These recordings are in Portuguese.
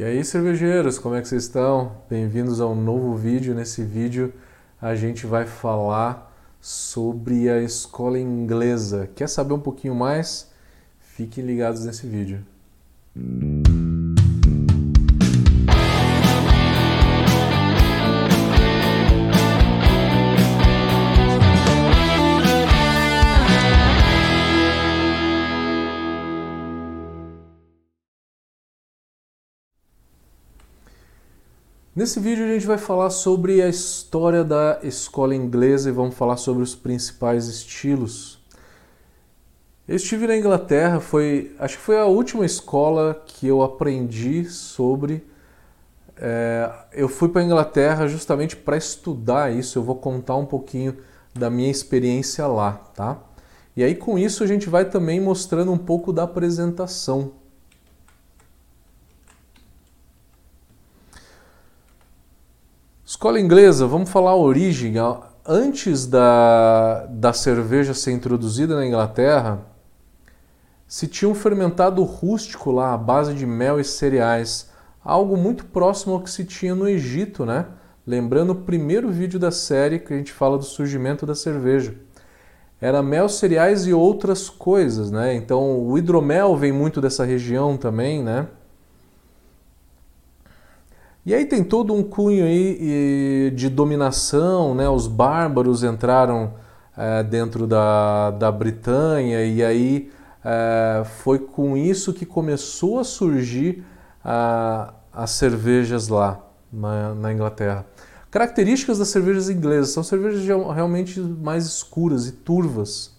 E aí, cervejeiros, como é que vocês estão? Bem-vindos a um novo vídeo. Nesse vídeo a gente vai falar sobre a escola inglesa. Quer saber um pouquinho mais? Fiquem ligados nesse vídeo. Nesse vídeo a gente vai falar sobre a história da escola inglesa e vamos falar sobre os principais estilos. Eu estive na Inglaterra, foi, acho que foi a última escola que eu aprendi sobre. É, eu fui para a Inglaterra justamente para estudar isso. Eu vou contar um pouquinho da minha experiência lá, tá? E aí com isso a gente vai também mostrando um pouco da apresentação. Escola inglesa, vamos falar a origem. Antes da, da cerveja ser introduzida na Inglaterra, se tinha um fermentado rústico lá à base de mel e cereais, algo muito próximo ao que se tinha no Egito, né? Lembrando o primeiro vídeo da série que a gente fala do surgimento da cerveja. Era mel, cereais e outras coisas, né? Então o hidromel vem muito dessa região também, né? E aí tem todo um cunho aí de dominação, né? Os bárbaros entraram é, dentro da, da Britânia e aí é, foi com isso que começou a surgir a, as cervejas lá na, na, Inglaterra. Características das cervejas inglesas são cervejas realmente mais escuras e turvas,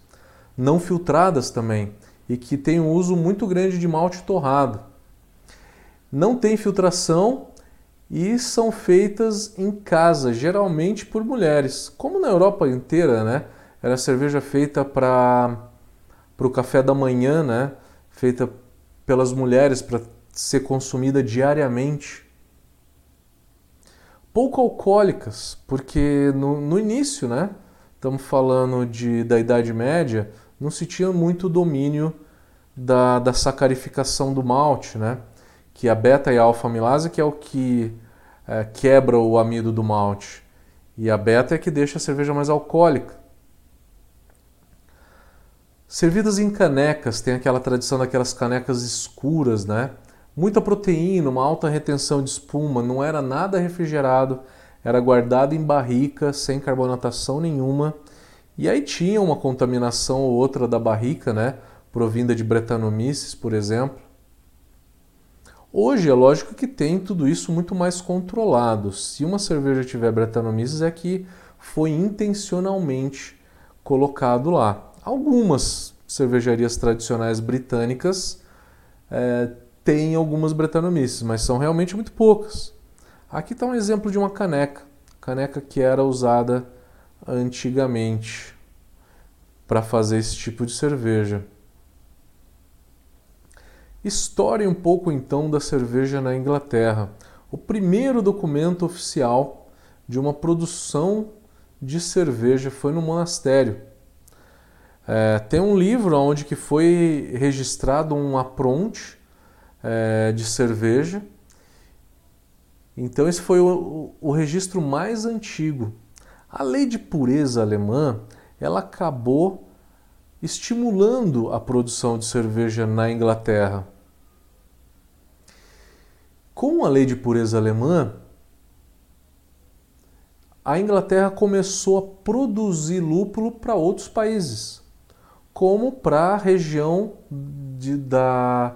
não filtradas também e que têm um uso muito grande de malte torrado. Não tem filtração e são feitas em casa, geralmente por mulheres. Como na Europa inteira, né? Era cerveja feita para o café da manhã, né? Feita pelas mulheres para ser consumida diariamente. Pouco alcoólicas, porque no, no início, né? Estamos falando de, da Idade Média, não se tinha muito domínio da, da sacarificação do malte, né? Que a beta e a alfa-amilase, que é o que é, quebra o amido do malte, e a beta é que deixa a cerveja mais alcoólica. Servidas em canecas, tem aquela tradição daquelas canecas escuras, né? Muita proteína, uma alta retenção de espuma, não era nada refrigerado, era guardado em barrica, sem carbonatação nenhuma. E aí tinha uma contaminação ou outra da barrica, né? Provinda de Brettanomyces, por exemplo. Hoje é lógico que tem tudo isso muito mais controlado. Se uma cerveja tiver Brettanomyces é que foi intencionalmente colocado lá. Algumas cervejarias tradicionais britânicas é, têm algumas Brettanomyces, mas são realmente muito poucas. Aqui está um exemplo de uma caneca, caneca que era usada antigamente para fazer esse tipo de cerveja. História um pouco então da cerveja na Inglaterra. O primeiro documento oficial de uma produção de cerveja foi no monastério. É, tem um livro onde que foi registrado um apronte é, de cerveja. Então esse foi o, o registro mais antigo. A lei de pureza alemã ela acabou estimulando a produção de cerveja na Inglaterra. Com a lei de pureza alemã, a Inglaterra começou a produzir lúpulo para outros países, como para a região de, da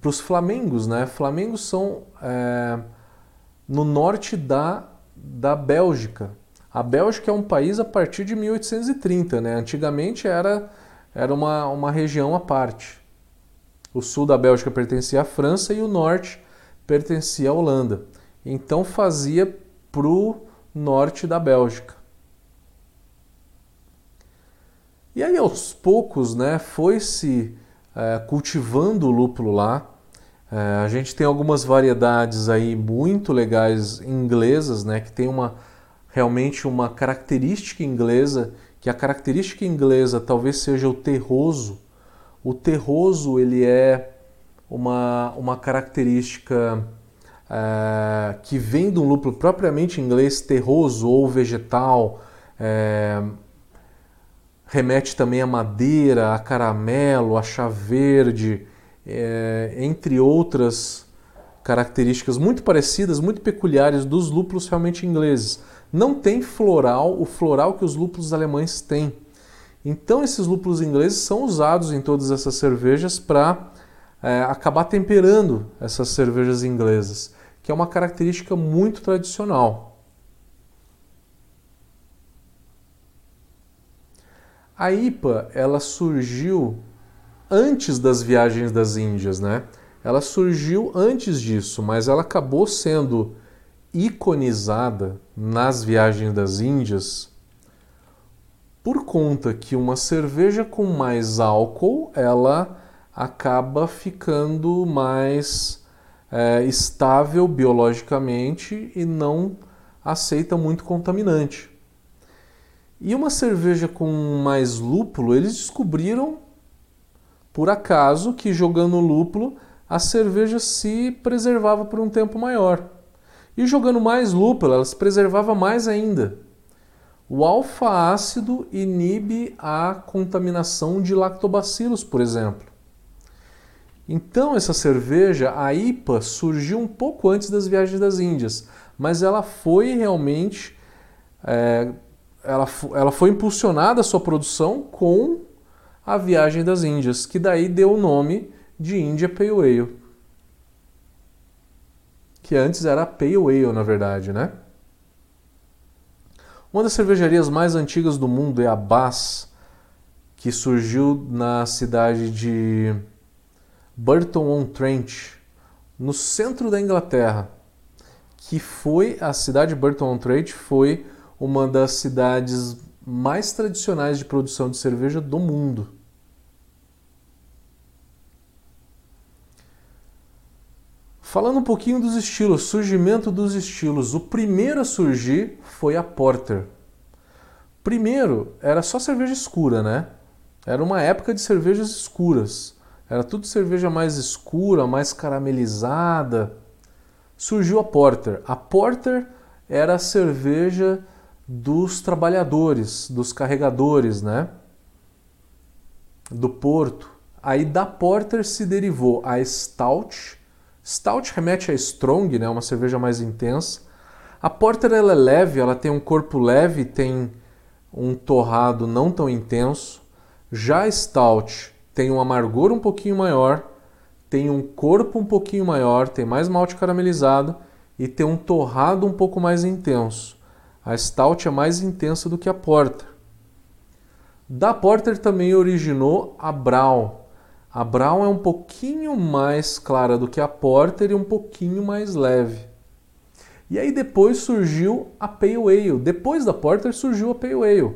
para os flamengos, né? Flamengos são é, no norte da, da Bélgica. A Bélgica é um país a partir de 1830, né? Antigamente era era uma, uma região à parte. O sul da Bélgica pertencia à França e o norte pertencia à Holanda. Então fazia para o norte da Bélgica. E aí aos poucos né, foi se é, cultivando o lúpulo lá. É, a gente tem algumas variedades aí muito legais inglesas, né, que tem uma realmente uma característica inglesa que a característica inglesa talvez seja o terroso. O terroso ele é uma, uma característica é, que vem de um lúpulo propriamente inglês, terroso ou vegetal, é, remete também a madeira, a caramelo, a chá verde, é, entre outras características muito parecidas, muito peculiares dos lúpulos realmente ingleses. Não tem floral, o floral que os lúpulos alemães têm. Então esses lúpulos ingleses são usados em todas essas cervejas para é, acabar temperando essas cervejas inglesas, que é uma característica muito tradicional. A IPA ela surgiu antes das viagens das Índias, né? Ela surgiu antes disso, mas ela acabou sendo iconizada nas viagens das Índias por conta que uma cerveja com mais álcool ela acaba ficando mais é, estável biologicamente e não aceita muito contaminante. E uma cerveja com mais lúpulo, eles descobriram por acaso que jogando lúpulo a cerveja se preservava por um tempo maior. E jogando mais lúpulo, ela se preservava mais ainda. O alfa-ácido inibe a contaminação de lactobacilos, por exemplo. Então, essa cerveja, a IPA, surgiu um pouco antes das viagens das Índias, mas ela foi realmente é, ela, ela foi impulsionada a sua produção com a viagem das Índias, que daí deu o nome de India Pale Ale. Que antes era Pale Ale, na verdade, né? Uma das cervejarias mais antigas do mundo é a Bass, que surgiu na cidade de Burton-on-Trent, no centro da Inglaterra, que foi a cidade de Burton-on-Trent foi uma das cidades mais tradicionais de produção de cerveja do mundo. Falando um pouquinho dos estilos, surgimento dos estilos. O primeiro a surgir foi a Porter. Primeiro, era só cerveja escura, né? Era uma época de cervejas escuras. Era tudo cerveja mais escura, mais caramelizada. Surgiu a Porter. A Porter era a cerveja dos trabalhadores, dos carregadores, né? Do porto. Aí da Porter se derivou a Stout. Stout remete a Strong, né? Uma cerveja mais intensa. A Porter ela é leve, ela tem um corpo leve, tem um torrado não tão intenso. Já a Stout tem um amargor um pouquinho maior, tem um corpo um pouquinho maior, tem mais malte caramelizado e tem um torrado um pouco mais intenso. A Stout é mais intensa do que a Porter. Da Porter também originou a Brown. A Brown é um pouquinho mais clara do que a Porter e um pouquinho mais leve. E aí depois surgiu a Pale Ale. Depois da Porter surgiu a Pale Ale.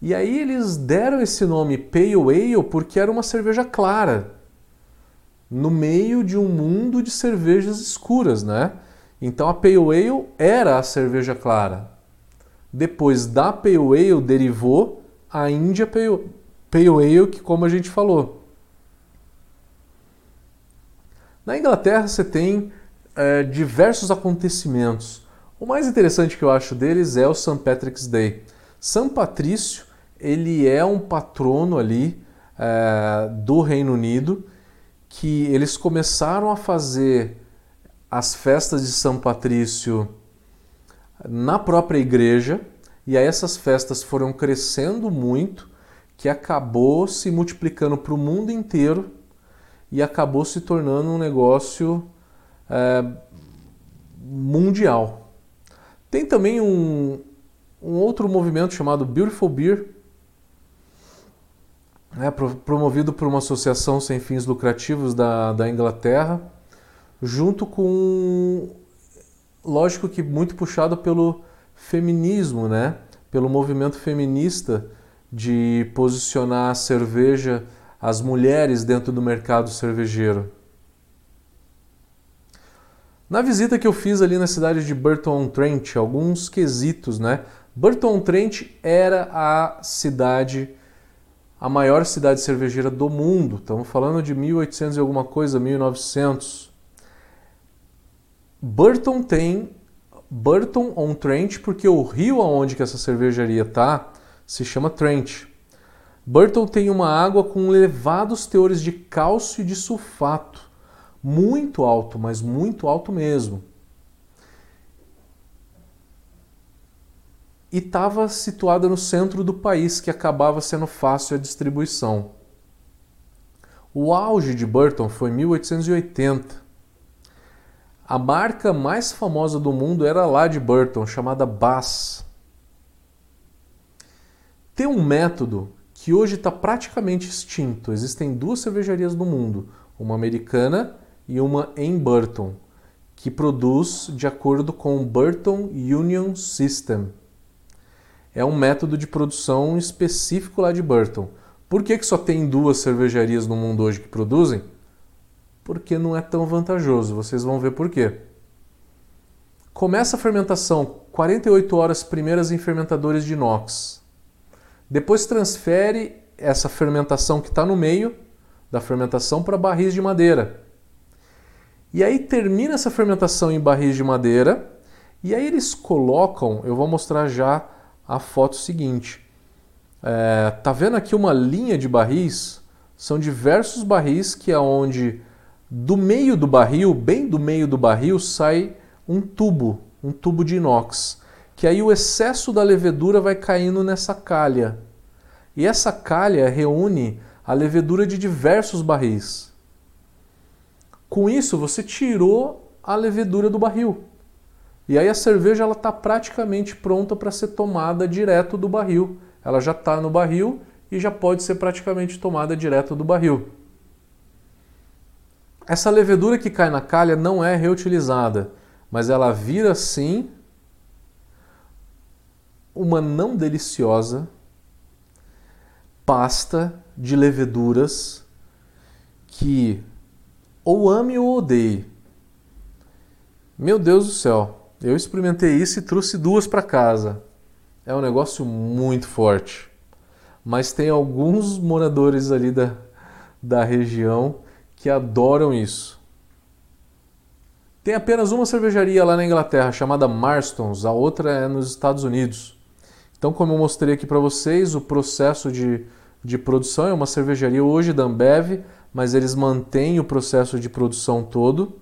E aí eles deram esse nome Pale Ale porque era uma cerveja clara, no meio de um mundo de cervejas escuras, né? Então a Pale Ale era a cerveja clara. Depois da Pale Ale derivou a India Pale, Pale Ale, que como a gente falou. Na Inglaterra você tem é, diversos acontecimentos. O mais interessante que eu acho deles é o St. Patrick's Day. São Patrício ele é um patrono ali é, do Reino Unido que eles começaram a fazer as festas de São Patrício na própria igreja, e aí essas festas foram crescendo muito, que acabou se multiplicando para o mundo inteiro e acabou se tornando um negócio é, mundial. Tem também um, um outro movimento chamado Beautiful Beer, né, promovido por uma associação sem fins lucrativos da, da Inglaterra, junto com lógico que muito puxado pelo feminismo, né? Pelo movimento feminista de posicionar a cerveja, as mulheres dentro do mercado cervejeiro. Na visita que eu fiz ali na cidade de Burton-on-Trent, alguns quesitos, né? Burton-on-Trent era a cidade, a maior cidade cervejeira do mundo. Estamos falando de 1800 e alguma coisa, 1900. Burton tem Burton on Trent porque o rio aonde que essa cervejaria tá se chama Trent. Burton tem uma água com elevados teores de cálcio e de sulfato, muito alto, mas muito alto mesmo. E estava situada no centro do país, que acabava sendo fácil a distribuição. O auge de Burton foi 1880. A marca mais famosa do mundo era lá de Burton, chamada Bass. Tem um método que hoje está praticamente extinto. Existem duas cervejarias no mundo, uma americana e uma em Burton, que produz de acordo com o Burton Union System. É um método de produção específico lá de Burton. Por que, que só tem duas cervejarias no mundo hoje que produzem? Porque não é tão vantajoso. Vocês vão ver por quê. Começa a fermentação 48 horas primeiras em fermentadores de inox. Depois transfere essa fermentação que está no meio da fermentação para barris de madeira. E aí termina essa fermentação em barris de madeira e aí eles colocam, eu vou mostrar já a foto seguinte. É, tá vendo aqui uma linha de barris? São diversos barris que é onde do meio do barril, bem do meio do barril, sai um tubo, um tubo de inox que aí o excesso da levedura vai caindo nessa calha. E essa calha reúne a levedura de diversos barris. Com isso, você tirou a levedura do barril. E aí a cerveja está praticamente pronta para ser tomada direto do barril. Ela já está no barril e já pode ser praticamente tomada direto do barril. Essa levedura que cai na calha não é reutilizada, mas ela vira sim uma não deliciosa pasta de leveduras que ou ame ou odeie. Meu Deus do céu, eu experimentei isso e trouxe duas para casa. É um negócio muito forte. Mas tem alguns moradores ali da, da região que adoram isso. Tem apenas uma cervejaria lá na Inglaterra chamada Marstons, a outra é nos Estados Unidos. Então, como eu mostrei aqui para vocês, o processo de, de produção é uma cervejaria hoje da Ambev, mas eles mantêm o processo de produção todo.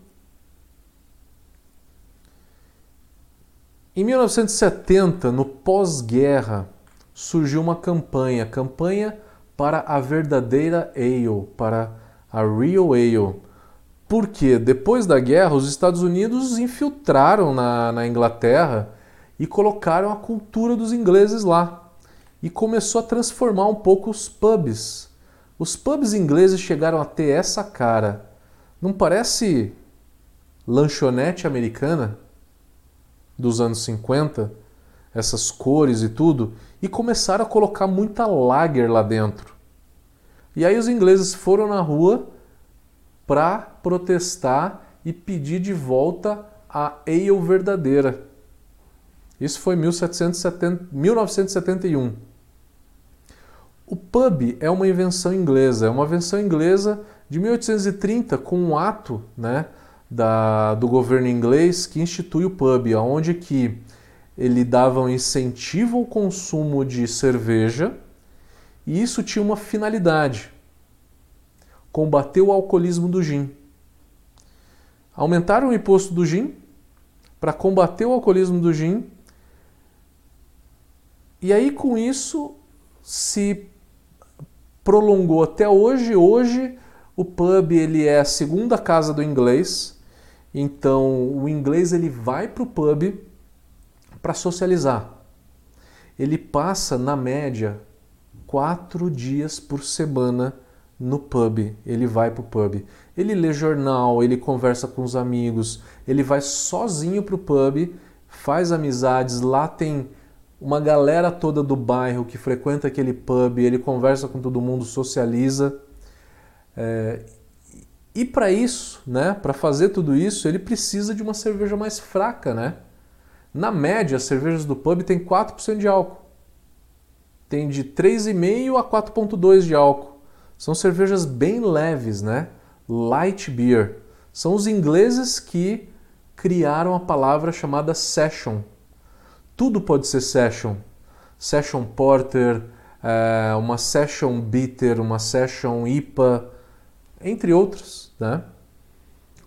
Em 1970, no pós-guerra, surgiu uma campanha, campanha para a verdadeira ale, para a Real Ale. Porque depois da guerra, os Estados Unidos infiltraram na, na Inglaterra e colocaram a cultura dos ingleses lá. E começou a transformar um pouco os pubs. Os pubs ingleses chegaram a ter essa cara. Não parece lanchonete americana dos anos 50? Essas cores e tudo. E começaram a colocar muita lager lá dentro. E aí os ingleses foram na rua para protestar e pedir de volta a ale verdadeira. Isso foi 1770, 1971. O pub é uma invenção inglesa, é uma invenção inglesa de 1830 com um ato né, da, do governo inglês que institui o pub, onde que ele dava um incentivo ao consumo de cerveja e isso tinha uma finalidade: combater o alcoolismo do gin. Aumentaram o imposto do gin para combater o alcoolismo do gin e aí com isso se prolongou até hoje. Hoje o pub ele é a segunda casa do inglês. Então o inglês ele vai para o pub para socializar. Ele passa na média quatro dias por semana no pub. Ele vai para o pub. Ele lê jornal, ele conversa com os amigos, ele vai sozinho para o pub, faz amizades. Lá tem uma galera toda do bairro que frequenta aquele pub, ele conversa com todo mundo, socializa. É, e para isso, né, para fazer tudo isso, ele precisa de uma cerveja mais fraca, né? Na média, as cervejas do pub têm 4% de álcool. Tem de 3,5 a 4,2 de álcool. São cervejas bem leves, né? Light beer. São os ingleses que criaram a palavra chamada session. Tudo pode ser session. Session porter, é, uma session bitter, uma session IPA, entre outros, né?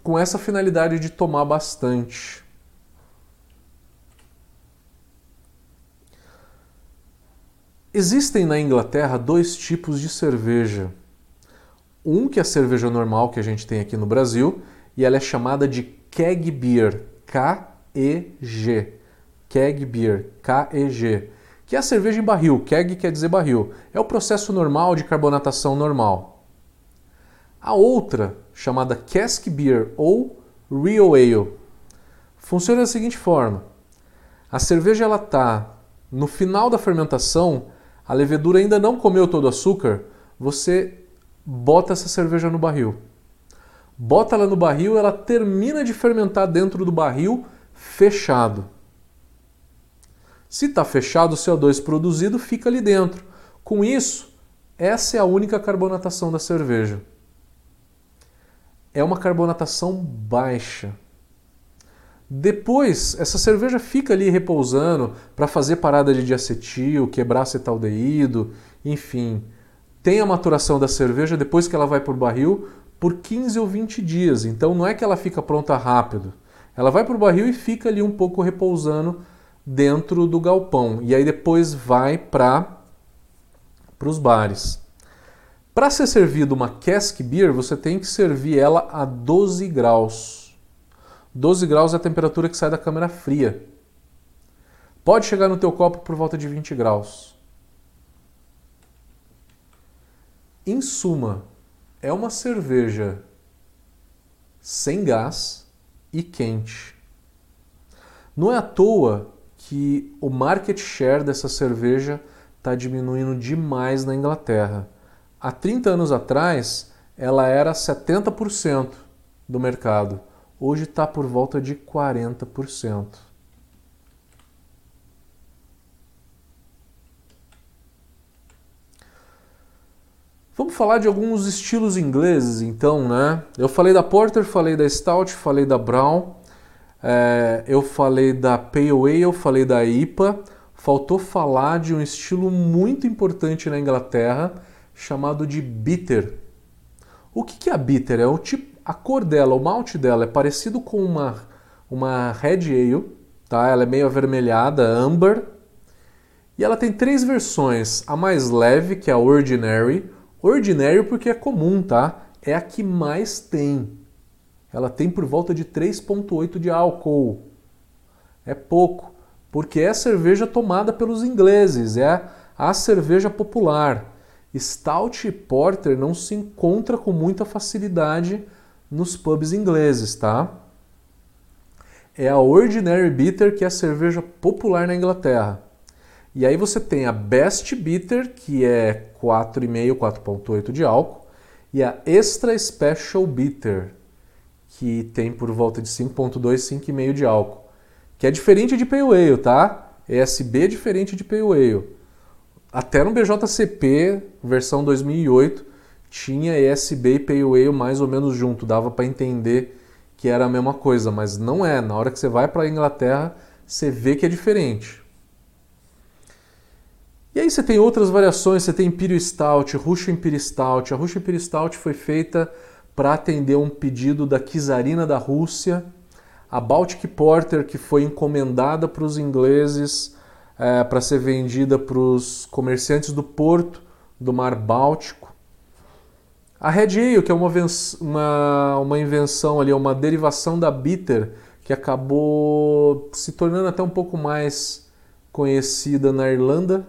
com essa finalidade de tomar bastante. Existem na Inglaterra dois tipos de cerveja. Um que é a cerveja normal que a gente tem aqui no Brasil e ela é chamada de keg beer, K-E-G. Keg beer, K-E-G. Que é a cerveja em barril. Keg quer dizer barril. É o processo normal de carbonatação normal. A outra, chamada cask beer ou real ale, funciona da seguinte forma: a cerveja ela tá no final da fermentação, a levedura ainda não comeu todo o açúcar, você bota essa cerveja no barril. Bota ela no barril, ela termina de fermentar dentro do barril fechado. Se está fechado, o CO2 produzido fica ali dentro. Com isso, essa é a única carbonatação da cerveja. É uma carbonatação baixa. Depois, essa cerveja fica ali repousando para fazer parada de diacetil, quebrar acetaldeído, enfim, tem a maturação da cerveja depois que ela vai para o barril por 15 ou 20 dias. Então não é que ela fica pronta rápido. Ela vai para o barril e fica ali um pouco repousando dentro do galpão. E aí depois vai para os bares. Para ser servido uma cask beer, você tem que servir ela a 12 graus. 12 graus é a temperatura que sai da câmara fria. Pode chegar no teu copo por volta de 20 graus. Em suma, é uma cerveja sem gás e quente. Não é à toa que o market share dessa cerveja está diminuindo demais na Inglaterra. Há 30 anos atrás, ela era 70% do mercado. Hoje está por volta de 40%. Vamos falar de alguns estilos ingleses, então, né? Eu falei da Porter, falei da Stout, falei da Brown, é, eu falei da Pale Ale, falei da IPA. Faltou falar de um estilo muito importante na Inglaterra chamado de Bitter. O que, que é a Bitter? É o tipo, a cor dela, o malte dela é parecido com uma, uma Red Ale, tá? Ela é meio avermelhada, amber. E ela tem três versões: a mais leve, que é a Ordinary Ordinário porque é comum, tá? É a que mais tem. Ela tem por volta de 3,8 de álcool. É pouco, porque é cerveja tomada pelos ingleses, é a cerveja popular. Stout e Porter não se encontra com muita facilidade nos pubs ingleses, tá? É a Ordinary Bitter que é a cerveja popular na Inglaterra. E aí você tem a Best Bitter, que é 4,5, 4,8 de álcool, e a Extra Special Bitter, que tem por volta de 5,2, 5,5 de álcool, que é diferente de Pale Ale, tá? ESB é diferente de Pale Ale. Até no BJCP, versão 2008, tinha ESB e Pale Ale mais ou menos junto, dava para entender que era a mesma coisa, mas não é. Na hora que você vai para a Inglaterra, você vê que é diferente. E aí você tem outras variações, você tem Imperial Stout, Russian Imperial Stout. A Russian Imperial Stout foi feita para atender um pedido da Kizarina da Rússia. A Baltic Porter, que foi encomendada para os ingleses é, para ser vendida para os comerciantes do porto do Mar Báltico. A Red Ale, que é uma, uma, uma invenção ali, uma derivação da Bitter, que acabou se tornando até um pouco mais conhecida na Irlanda,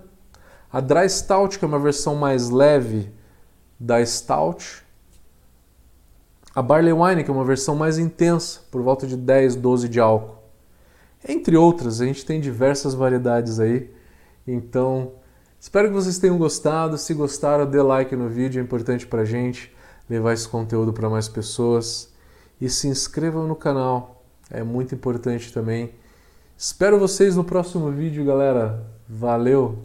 a Dry Stout, que é uma versão mais leve da Stout. A Barley Wine, que é uma versão mais intensa, por volta de 10, 12 de álcool. Entre outras, a gente tem diversas variedades aí. Então, espero que vocês tenham gostado. Se gostaram, dê like no vídeo, é importante pra gente levar esse conteúdo para mais pessoas. E se inscrevam no canal, é muito importante também. Espero vocês no próximo vídeo, galera. Valeu!